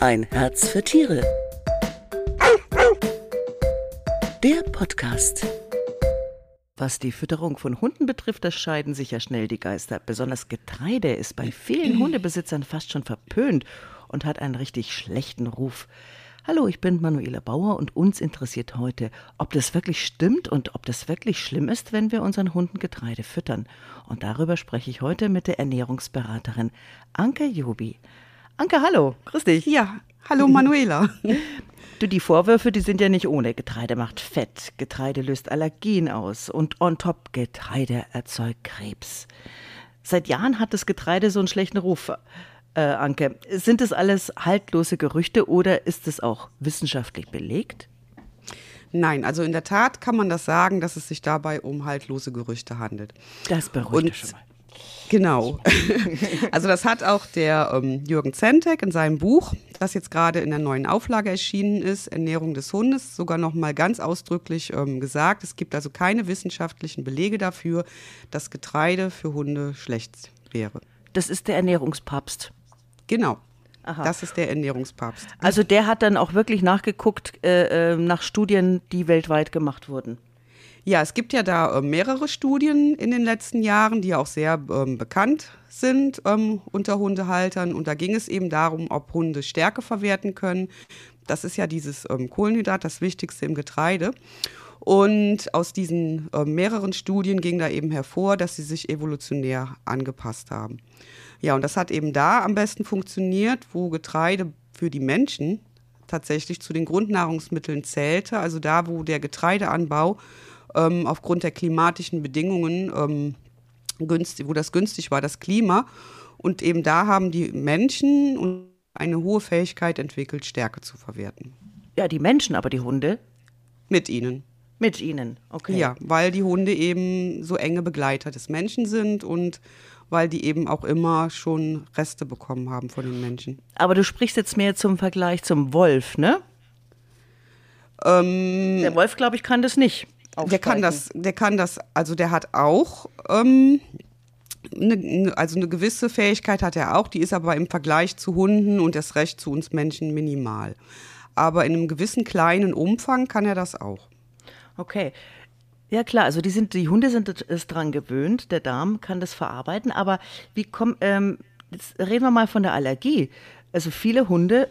Ein Herz für Tiere. Der Podcast. Was die Fütterung von Hunden betrifft, da scheiden sich ja schnell die Geister. Besonders Getreide ist bei vielen Hundebesitzern fast schon verpönt und hat einen richtig schlechten Ruf. Hallo, ich bin Manuela Bauer und uns interessiert heute, ob das wirklich stimmt und ob das wirklich schlimm ist, wenn wir unseren Hunden Getreide füttern. Und darüber spreche ich heute mit der Ernährungsberaterin Anke Jobi. Anke, hallo, grüß dich. Ja, hallo Manuela. Du, die Vorwürfe, die sind ja nicht ohne. Getreide macht Fett, Getreide löst Allergien aus und on top Getreide erzeugt Krebs. Seit Jahren hat das Getreide so einen schlechten Ruf. Äh, Anke, sind das alles haltlose Gerüchte oder ist es auch wissenschaftlich belegt? Nein, also in der Tat kann man das sagen, dass es sich dabei um haltlose Gerüchte handelt. Das beruhigt Und, schon mal. Genau. Also das hat auch der ähm, Jürgen Zentek in seinem Buch, das jetzt gerade in der neuen Auflage erschienen ist, Ernährung des Hundes, sogar noch mal ganz ausdrücklich ähm, gesagt. Es gibt also keine wissenschaftlichen Belege dafür, dass Getreide für Hunde schlecht wäre. Das ist der Ernährungspapst. Genau. Aha. Das ist der Ernährungspapst. Also der hat dann auch wirklich nachgeguckt äh, äh, nach Studien, die weltweit gemacht wurden. Ja, es gibt ja da äh, mehrere Studien in den letzten Jahren, die auch sehr ähm, bekannt sind ähm, unter Hundehaltern. Und da ging es eben darum, ob Hunde Stärke verwerten können. Das ist ja dieses ähm, Kohlenhydrat, das Wichtigste im Getreide. Und aus diesen äh, mehreren Studien ging da eben hervor, dass sie sich evolutionär angepasst haben. Ja, und das hat eben da am besten funktioniert, wo Getreide für die Menschen tatsächlich zu den Grundnahrungsmitteln zählte, also da, wo der Getreideanbau ähm, aufgrund der klimatischen Bedingungen, ähm, günstig, wo das günstig war, das Klima. Und eben da haben die Menschen eine hohe Fähigkeit entwickelt, Stärke zu verwerten. Ja, die Menschen, aber die Hunde? Mit ihnen. Mit ihnen, okay. Ja, weil die Hunde eben so enge Begleiter des Menschen sind und weil die eben auch immer schon Reste bekommen haben von den Menschen. Aber du sprichst jetzt mehr zum Vergleich zum Wolf, ne? Ähm, der Wolf, glaube ich, kann das nicht. Der kann das, der kann das, also der hat auch, ähm, eine, also eine gewisse Fähigkeit hat er auch, die ist aber im Vergleich zu Hunden und das Recht zu uns Menschen minimal. Aber in einem gewissen kleinen Umfang kann er das auch. Okay. Ja klar, also die sind, die Hunde sind es dran gewöhnt, der Darm kann das verarbeiten, aber wie kommt, ähm, jetzt reden wir mal von der Allergie. Also viele Hunde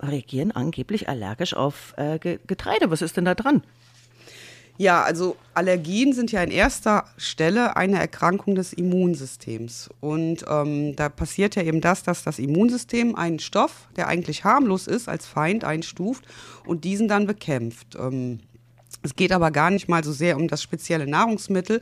reagieren angeblich allergisch auf äh, Getreide. Was ist denn da dran? Ja, also Allergien sind ja in erster Stelle eine Erkrankung des Immunsystems. Und ähm, da passiert ja eben das, dass das Immunsystem einen Stoff, der eigentlich harmlos ist, als Feind einstuft und diesen dann bekämpft. Ähm, es geht aber gar nicht mal so sehr um das spezielle Nahrungsmittel,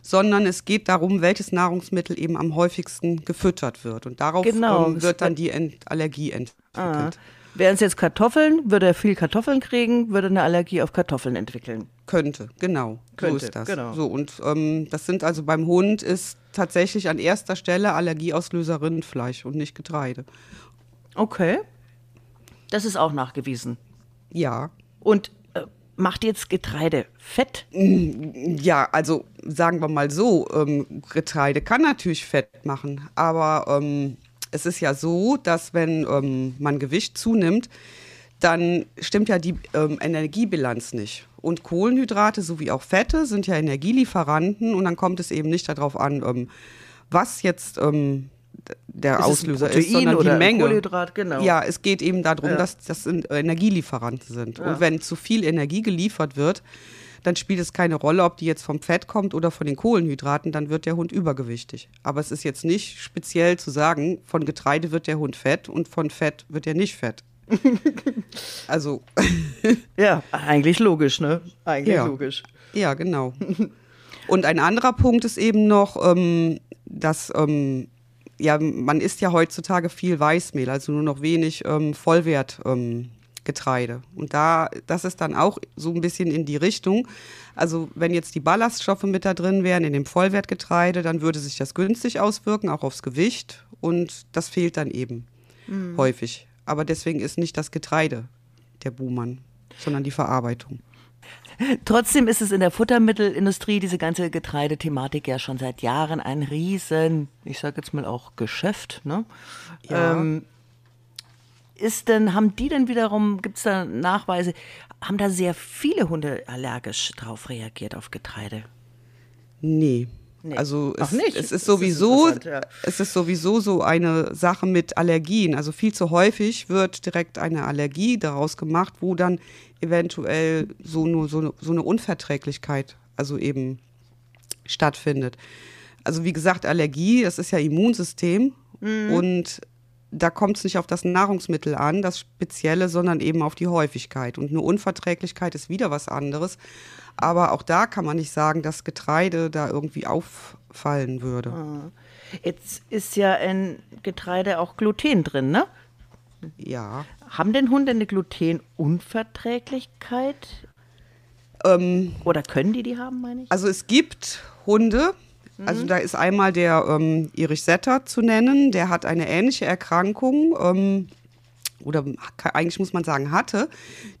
sondern es geht darum, welches Nahrungsmittel eben am häufigsten gefüttert wird. Und darauf genau, ähm, wird dann die Ent Allergie entwickelt. Ah. Wären es jetzt Kartoffeln, würde er viel Kartoffeln kriegen, würde eine Allergie auf Kartoffeln entwickeln. Könnte, genau. Könnte, so ist das. Genau. So, und ähm, das sind also beim Hund ist tatsächlich an erster Stelle Allergieauslöser Rindfleisch und nicht Getreide. Okay. Das ist auch nachgewiesen. Ja. Und äh, macht jetzt Getreide Fett? Ja, also sagen wir mal so, ähm, Getreide kann natürlich Fett machen, aber ähm, es ist ja so, dass wenn ähm, man Gewicht zunimmt, dann stimmt ja die ähm, Energiebilanz nicht. Und Kohlenhydrate sowie auch Fette sind ja Energielieferanten und dann kommt es eben nicht darauf an, ähm, was jetzt ähm, der ist Auslöser ist, sondern die Menge. Kohlenhydrat, genau. Ja, es geht eben darum, ja. dass das Energielieferanten sind. Ja. Und wenn zu viel Energie geliefert wird, dann spielt es keine Rolle, ob die jetzt vom Fett kommt oder von den Kohlenhydraten, dann wird der Hund übergewichtig. Aber es ist jetzt nicht speziell zu sagen, von Getreide wird der Hund fett und von Fett wird er nicht fett. also. ja, eigentlich logisch, ne? Eigentlich ja. logisch. Ja, genau. Und ein anderer Punkt ist eben noch, ähm, dass ähm, ja, man isst ja heutzutage viel Weißmehl, also nur noch wenig ähm, Vollwert. Ähm, Getreide. Und da, das ist dann auch so ein bisschen in die Richtung. Also wenn jetzt die Ballaststoffe mit da drin wären in dem Vollwertgetreide, dann würde sich das günstig auswirken, auch aufs Gewicht. Und das fehlt dann eben mhm. häufig. Aber deswegen ist nicht das Getreide der Buhmann, sondern die Verarbeitung. Trotzdem ist es in der Futtermittelindustrie diese ganze Getreidethematik ja schon seit Jahren ein Riesen, ich sage jetzt mal auch Geschäft. Ne? Ja. Ähm, ist denn, haben die denn wiederum, gibt es da Nachweise, haben da sehr viele Hunde allergisch drauf reagiert auf Getreide? Nee. Nee, Also es, nicht. es ist ist sowieso, interessant, ja. es ist sowieso so eine Sache mit Allergien. Also viel zu häufig wird direkt eine Allergie daraus gemacht, wo dann eventuell so nur so eine, so eine Unverträglichkeit, also eben stattfindet. Also wie gesagt, Allergie, das ist ja Immunsystem Mhm. und da kommt es nicht auf das Nahrungsmittel an, das Spezielle, sondern eben auf die Häufigkeit. Und eine Unverträglichkeit ist wieder was anderes. Aber auch da kann man nicht sagen, dass Getreide da irgendwie auffallen würde. Jetzt ist ja in Getreide auch Gluten drin, ne? Ja. Haben denn Hunde eine Glutenunverträglichkeit? Ähm, Oder können die die haben, meine ich? also es gibt Hunde, also da ist einmal der ähm, Erich Setter zu nennen, der hat eine ähnliche Erkrankung. Ähm, oder eigentlich muss man sagen, hatte,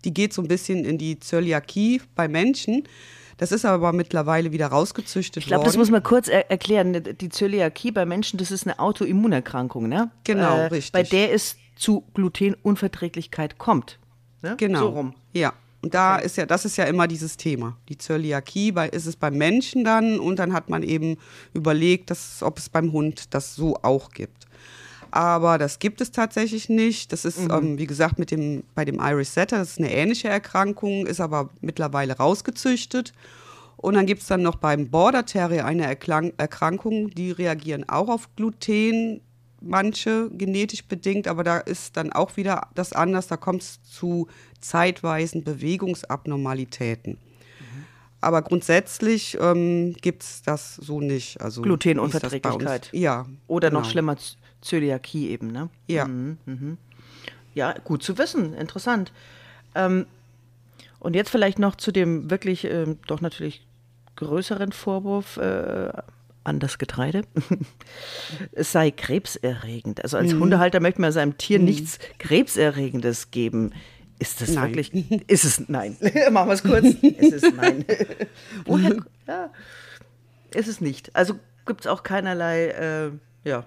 die geht so ein bisschen in die Zöliakie bei Menschen. Das ist aber mittlerweile wieder rausgezüchtet Ich glaube, worden. das muss man kurz er erklären. Die Zöliakie bei Menschen, das ist eine Autoimmunerkrankung, ne? Genau, richtig. Bei der es zu Glutenunverträglichkeit kommt. Ne? Genau. So rum. Ja. Und da ist ja, das ist ja immer dieses Thema. Die Zöliakie, bei, ist es beim Menschen dann und dann hat man eben überlegt, dass, ob es beim Hund das so auch gibt. Aber das gibt es tatsächlich nicht. Das ist, ähm, wie gesagt, mit dem, bei dem Irish Setter, das ist eine ähnliche Erkrankung, ist aber mittlerweile rausgezüchtet. Und dann gibt es dann noch beim Border Terrier eine Erklang Erkrankung, die reagieren auch auf Gluten, manche genetisch bedingt, aber da ist dann auch wieder das anders, da kommt es zu zeitweisen Bewegungsabnormalitäten. Aber grundsätzlich ähm, gibt es das so nicht. Also, Glutenunverträglichkeit. Ja. Oder noch genau. schlimmer, Z- Zöliakie eben, ne? Ja. Ja, gut zu wissen, interessant. Ähm, und jetzt vielleicht noch zu dem wirklich ähm, doch natürlich größeren Vorwurf äh, an das Getreide. es sei krebserregend. Also Mhm. als Hundehalter möchte man seinem Tier nichts Krebserregendes geben. Ist das Nein. wirklich? Ist es nein? Machen wir es kurz. es ist nein. Woher? Ja, ist es nicht. Also gibt es auch keinerlei, äh, ja,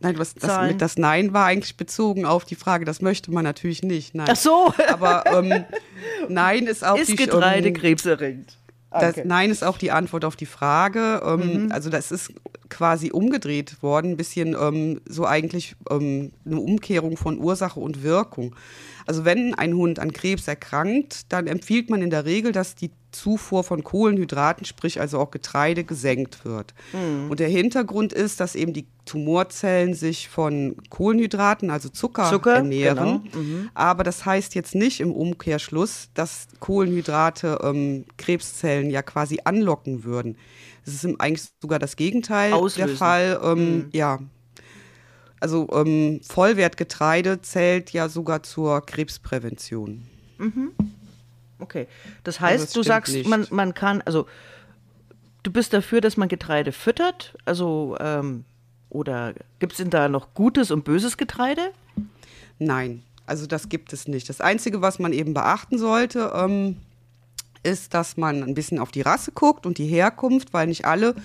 Nein, was das, mit das Nein war eigentlich bezogen auf die Frage, das möchte man natürlich nicht. Nein. Ach so. Aber ähm, Nein ist auch ist die Getreide ähm, krebserregend? Das, Okay. Nein ist auch die Antwort auf die Frage. Ähm, Mhm. Also das ist quasi umgedreht worden, ein bisschen ähm, so eigentlich ähm, eine Umkehrung von Ursache und Wirkung. Also wenn ein Hund an Krebs erkrankt, dann empfiehlt man in der Regel, dass die Zufuhr von Kohlenhydraten, sprich also auch Getreide, gesenkt wird. Mhm. Und der Hintergrund ist, dass eben die Tumorzellen sich von Kohlenhydraten, also Zucker, Zucker, ernähren. genau. Mhm. Aber das heißt jetzt nicht im Umkehrschluss, dass Kohlenhydrate ähm, Krebszellen ja quasi anlocken würden. Es ist im- eigentlich sogar das Gegenteil Auslösen. der Fall. Ähm, Ja. Also ähm, Vollwertgetreide zählt ja sogar zur Krebsprävention. Okay. Das heißt, das du sagst, nicht. man, man kann, also du bist dafür, dass man Getreide füttert, also ähm, oder gibt es denn da noch gutes und böses Getreide? Nein, also das gibt es nicht. Das Einzige, was man eben beachten sollte, ähm, ist, dass man ein bisschen auf die Rasse guckt und die Herkunft, weil nicht alle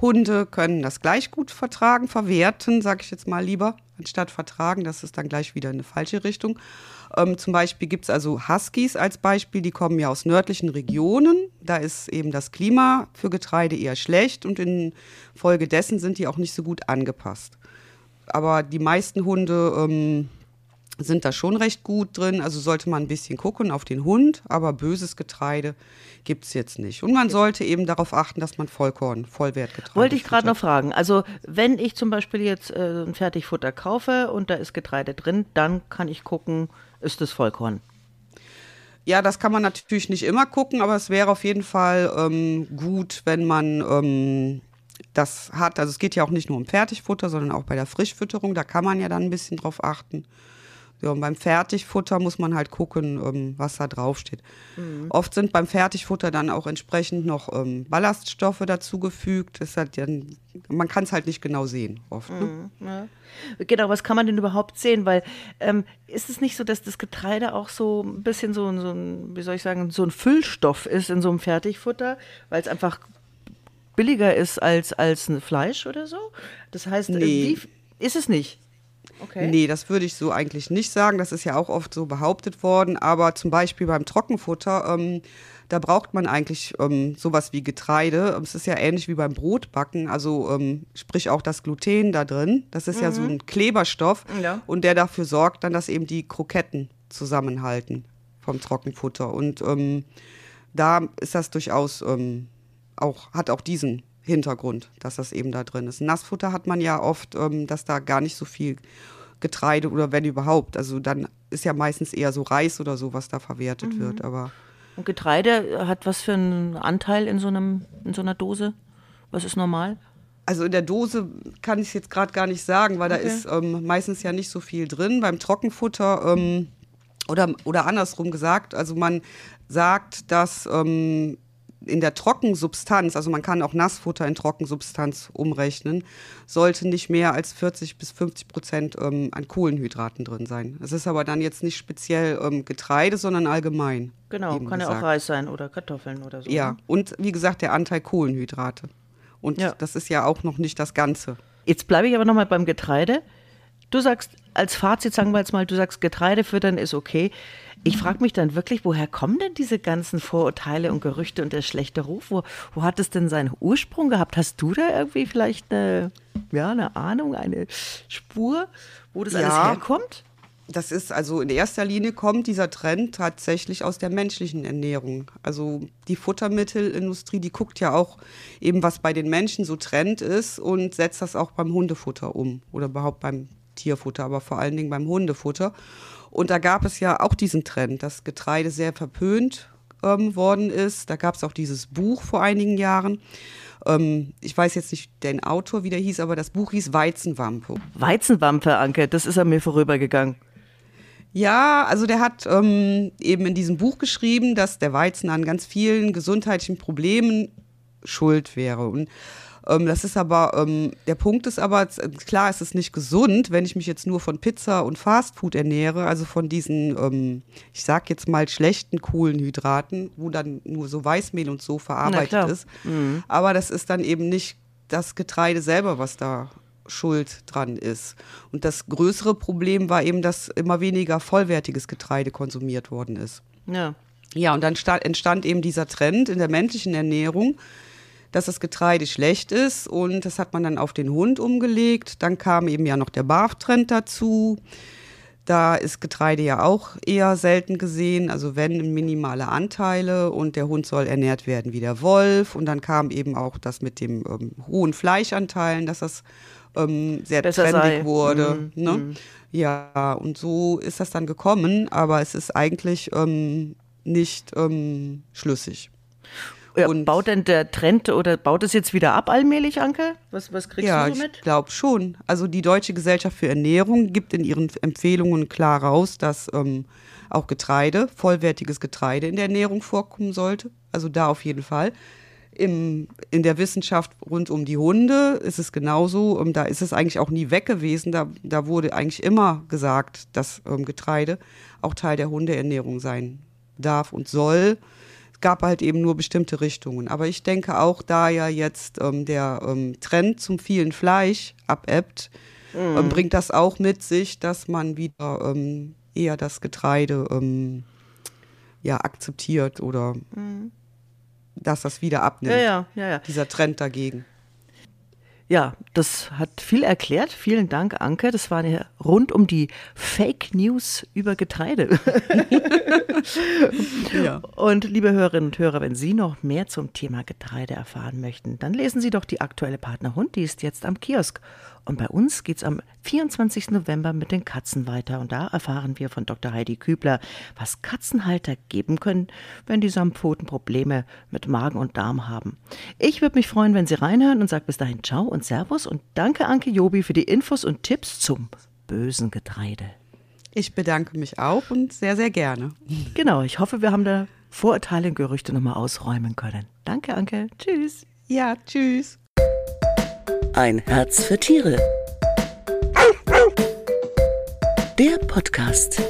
Hunde können das gleich gut vertragen, verwerten, sage ich jetzt mal lieber, anstatt vertragen. Das ist dann gleich wieder in eine falsche Richtung. Ähm, zum Beispiel gibt es also Huskies als Beispiel, die kommen ja aus nördlichen Regionen. Da ist eben das Klima für Getreide eher schlecht und infolgedessen sind die auch nicht so gut angepasst. Aber die meisten Hunde ähm, sind da schon recht gut drin. Also sollte man ein bisschen gucken auf den Hund, aber böses Getreide gibt es jetzt nicht. Und man sollte eben darauf achten, dass man Vollkorn, Vollwertgetreide Wollte ich gerade noch fragen. Also wenn ich zum Beispiel jetzt äh, ein Fertigfutter kaufe und da ist Getreide drin, dann kann ich gucken, ist das Vollkorn. Ja, das kann man natürlich nicht immer gucken, aber es wäre auf jeden Fall ähm, gut, wenn man ähm, das hat. Also es geht ja auch nicht nur um Fertigfutter, sondern auch bei der Frischfütterung. Da kann man ja dann ein bisschen drauf achten. Ja, und beim Fertigfutter muss man halt gucken, ähm, was da draufsteht. Oft sind beim Fertigfutter dann auch entsprechend noch ähm, Ballaststoffe dazugefügt. Dann, man kann es halt nicht genau sehen, oft. Ne? Ja. Genau, was kann man denn überhaupt sehen? Weil ähm, ist es nicht so, dass das Getreide auch so ein bisschen so, ein- so ein, wie soll ich sagen, so ein Füllstoff ist in so einem Fertigfutter, weil es einfach billiger ist als, als ein Fleisch oder so? Das heißt, äh, Nee. wie, ist es nicht? Okay. Nee, das würde ich so eigentlich nicht sagen. Das ist ja auch oft so behauptet worden. Aber zum Beispiel beim Trockenfutter, ähm, da braucht man eigentlich ähm, sowas wie Getreide. Es ist ja ähnlich wie beim Brotbacken. Also ähm, sprich auch das Gluten da drin. Das ist ja so ein Kleberstoff. Ja. Und der dafür sorgt dann, dass eben die Kroketten zusammenhalten vom Trockenfutter. Und ähm, da ist das durchaus ähm, auch, hat auch diesen Hintergrund, dass das eben da drin ist. Nassfutter hat man ja oft, ähm, dass da gar nicht so viel Getreide oder wenn überhaupt. Also dann ist ja meistens eher so Reis oder so, was da verwertet wird. Aber Und Getreide hat was für einen Anteil in so, einem, in so einer Dose? Was ist normal? Also in der Dose kann ich es jetzt gerade gar nicht sagen, weil Okay. da ist ähm, meistens ja nicht so viel drin. Beim Trockenfutter ähm, oder, oder andersrum gesagt, also man sagt, dass ähm, in der Trockensubstanz, also man kann auch Nassfutter in Trockensubstanz umrechnen, sollte nicht mehr als 40 bis 50 Prozent ähm, an Kohlenhydraten drin sein. Es ist aber dann jetzt nicht speziell ähm, Getreide, sondern allgemein. Genau, kann ja auch gesagt. Reis sein oder Kartoffeln oder so. Ja, ne? und wie gesagt, der Anteil Kohlenhydrate. Und Ja. das ist ja auch noch nicht das Ganze. Jetzt bleibe ich aber nochmal beim Getreide. Du sagst, als Fazit sagen wir jetzt mal, du sagst, Getreide füttern ist okay. Ich frage mich dann wirklich, woher kommen denn diese ganzen Vorurteile und Gerüchte und der schlechte Ruf? Wo, wo hat es denn seinen Ursprung gehabt? Hast du da irgendwie vielleicht eine, ja, eine Ahnung, eine Spur, wo das Ja. alles herkommt? Das ist also in erster Linie kommt dieser Trend tatsächlich aus der menschlichen Ernährung. Also die Futtermittelindustrie, die guckt ja auch eben, was bei den Menschen so Trend ist und setzt das auch beim Hundefutter um oder überhaupt beim Tierfutter, aber vor allen Dingen beim Hundefutter. Und da gab es ja auch diesen Trend, dass Getreide sehr verpönt ähm, worden ist. Da gab es auch dieses Buch vor einigen Jahren. Ähm, ich weiß jetzt nicht den Autor, wie der hieß, aber das Buch hieß Weizenwampe. Weizenwampe, Anke, das ist an mir vorübergegangen. Ja, also der hat ähm, eben in diesem Buch geschrieben, dass der Weizen an ganz vielen gesundheitlichen Problemen schuld wäre. Und das ist aber, ähm, der Punkt ist aber, klar, es ist nicht gesund, wenn ich mich jetzt nur von Pizza und Fastfood ernähre, also von diesen, ähm, ich sag jetzt mal, schlechten Kohlenhydraten, wo dann nur so Weißmehl und so verarbeitet ist. Aber das ist dann eben nicht das Getreide selber, was da schuld dran ist. Und das größere Problem war eben, dass immer weniger vollwertiges Getreide konsumiert worden ist. Ja. Ja, und dann sta- entstand eben dieser Trend in der männlichen Ernährung, dass das Getreide schlecht ist und das hat man dann auf den Hund umgelegt. Dann kam eben ja noch der Barf-Trend dazu. Da ist Getreide ja auch eher selten gesehen, also wenn minimale Anteile und der Hund soll ernährt werden wie der Wolf. Und dann kam eben auch das mit dem ähm, hohen Fleischanteilen, dass das ähm, sehr Besser trendig sei. wurde. Mhm, Ne? Ja, und so ist das dann gekommen, aber es ist eigentlich ähm, nicht ähm, schlüssig. Ja Und- baut denn der Trend oder baut es jetzt wieder ab allmählich, Anke? Was, was kriegst Ja, du so ich mit? glaube schon. Also die Deutsche Gesellschaft für Ernährung gibt in ihren Empfehlungen klar raus, dass ähm, auch Getreide, vollwertiges Getreide in der Ernährung vorkommen sollte. Also da auf jeden Fall. Im, in der Wissenschaft rund um die Hunde ist es genauso. Ähm, da ist es eigentlich auch nie weg gewesen. Da, da wurde eigentlich immer gesagt, dass ähm, Getreide auch Teil der Hundeernährung sein darf und soll. Gab halt eben nur bestimmte Richtungen. Aber ich denke auch, da ja jetzt ähm, der ähm, Trend zum vielen Fleisch abebbt, ähm, bringt das auch mit sich, dass man wieder ähm, eher das Getreide ähm, ja, akzeptiert oder dass das wieder abnimmt. Ja, ja, ja. Dieser Trend dagegen. Ja, das hat viel erklärt. Vielen Dank, Anke. Das war ja rund um die Fake News über Getreide. Ja. Und liebe Hörerinnen und Hörer, wenn Sie noch mehr zum Thema Getreide erfahren möchten, dann lesen Sie doch die aktuelle Partner Hund, die ist jetzt am Kiosk. Und bei uns geht's am 24. November mit den Katzen weiter. Und da erfahren wir von Dr. Heidi Kübler, was Katzenhalter geben können, wenn die Samtpfoten Probleme mit Magen und Darm haben. Ich würde mich freuen, wenn Sie reinhören und sage bis dahin Ciao und Servus und danke Anke Jobi für die Infos und Tipps zum bösen Getreide. Ich bedanke mich auch und sehr, sehr gerne. Genau, ich hoffe, wir haben da Vorurteile und Gerüchte nochmal ausräumen können. Danke, Anke. Tschüss. Ja, tschüss. Ein Herz für Tiere. Der Podcast.